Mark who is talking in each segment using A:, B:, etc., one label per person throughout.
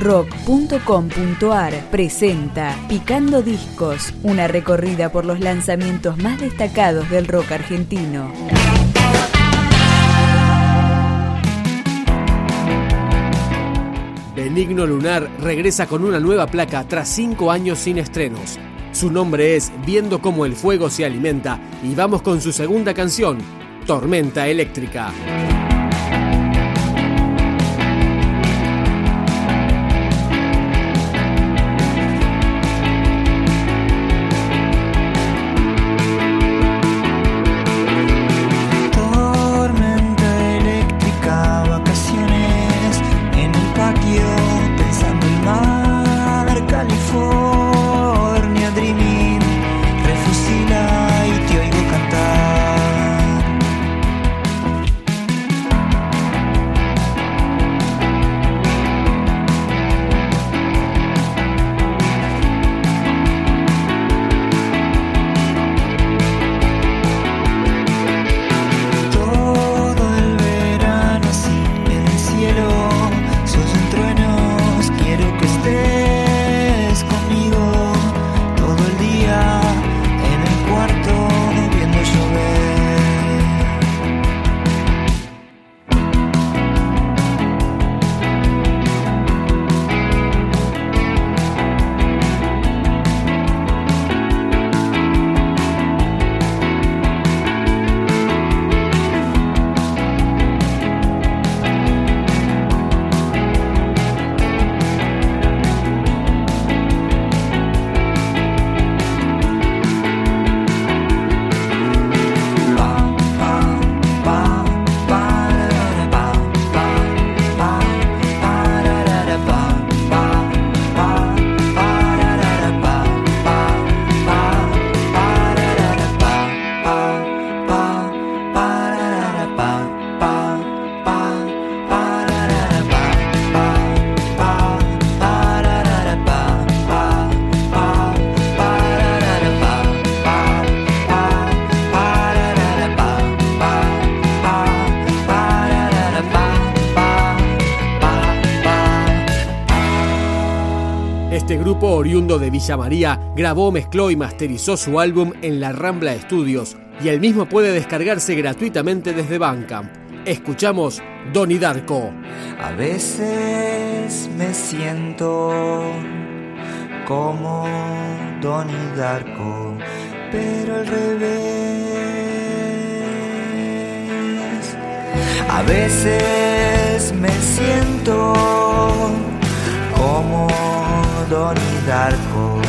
A: rock.com.ar presenta Picando Discos, una recorrida por los lanzamientos más destacados del rock argentino.
B: Benigno Lunar regresa con una nueva placa tras cinco años sin estrenos. Su nombre es Viendo cómo el fuego se alimenta y vamos con su segunda canción, Tormenta Eléctrica. Grupo oriundo de Villa María grabó, mezcló y masterizó su álbum en la Rambla Studios y el mismo puede descargarse gratuitamente desde Bandcamp. Escuchamos Donnie Darko.
C: A veces me siento como Donnie Darko, pero al revés. A veces me siento como Donnie Darko,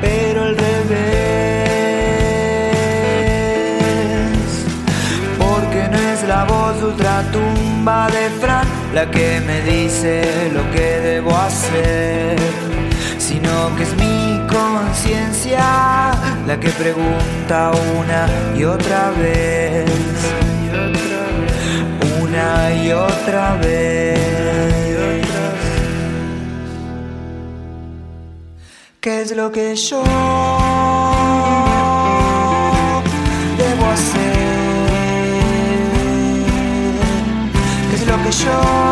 C: pero al revés. Porque no es la voz ultratumba de Frank la que me dice lo que debo hacer, sino que es mi conciencia la que pregunta una y otra vez, una y otra vez. ¿Qué es lo que yo debo hacer? ¿Qué es lo que yo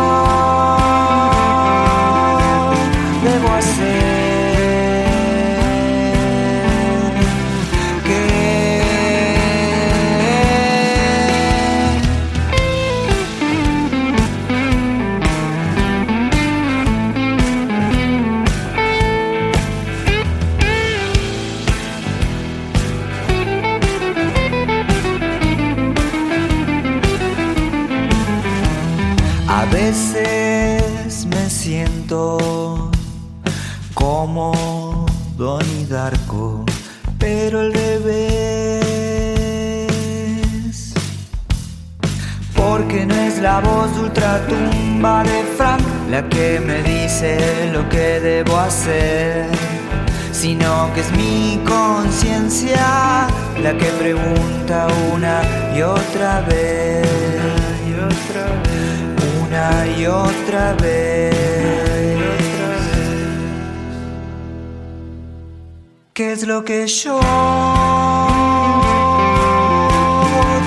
C: pero al revés. Porque no es la voz ultratumba de Frank la que me dice lo que debo hacer, sino que es mi conciencia la que pregunta una y otra vez. Y otra vez una y otra vez. ¿Qué es lo que yo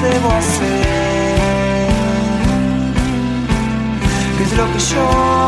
C: debo hacer? ¿Qué es lo que yo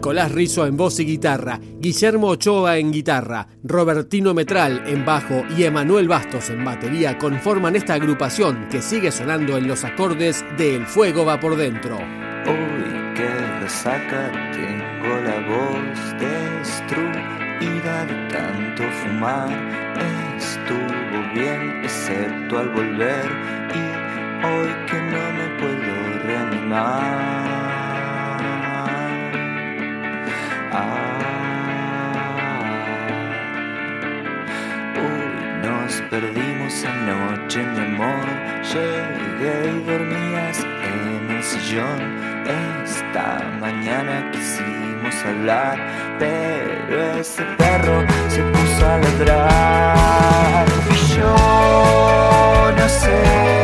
B: Nicolás Rizo en voz y guitarra, Guillermo Ochoa en guitarra, Robertino Metral en bajo y Emanuel Bastos en batería conforman esta agrupación que sigue sonando en los acordes de El Fuego va por dentro.
C: Uy, qué resaca, tengo la voz destruida de tanto fumar. Estuvo bien, excepto al volver, y hoy que no me puedo reanimar. Perdimos anoche, mi amor. Llegué y dormías en el sillón. Esta mañana quisimos hablar, pero ese perro se puso a ladrar. Y yo no sé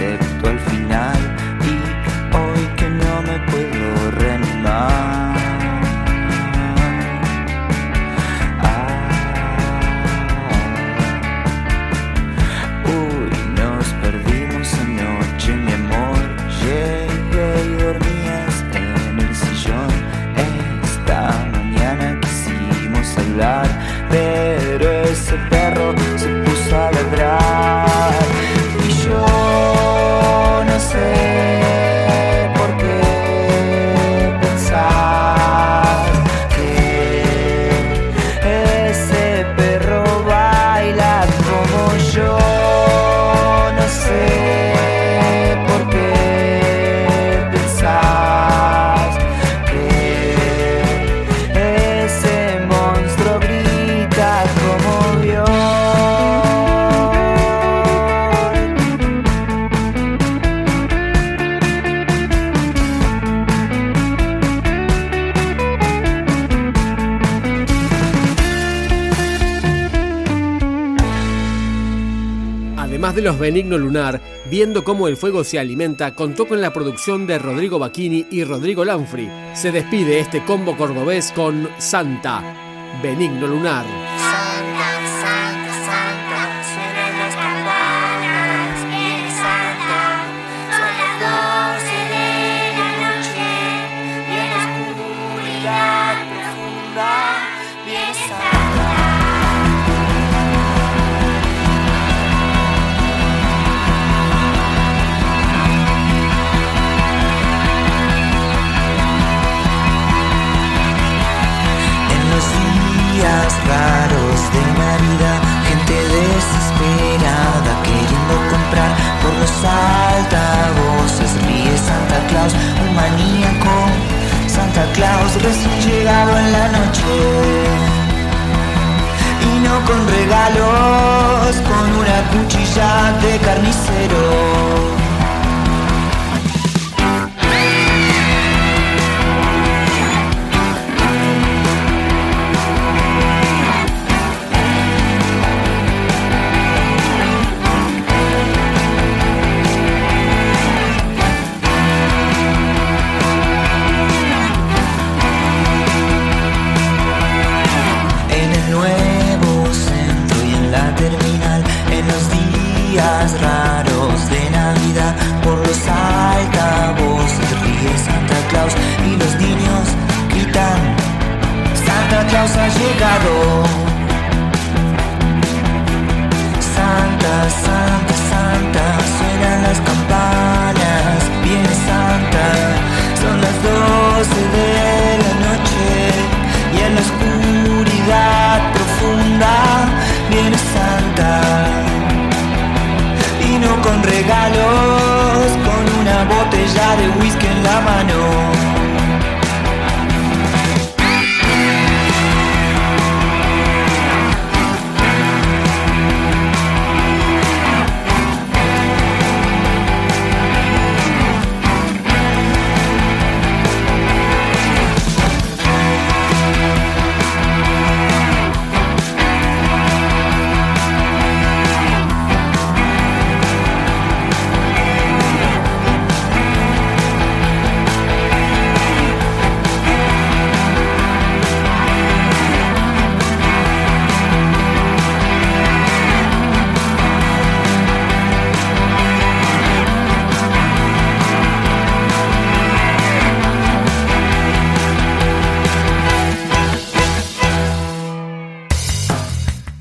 C: excepto al final, y hoy que no me puedo reanimar. Ah. Uy, nos perdimos anoche, mi amor. Llegué y dormías en el sillón. Esta mañana quisimos hablar, pero
B: Además de los Benigno Lunar, viendo cómo el fuego se alimenta, contó con la producción de Rodrigo Bacchini y Rodrigo Lanfri. Se despide este combo cordobés con Santa, Benigno Lunar.
C: Cuchilla de carnicero.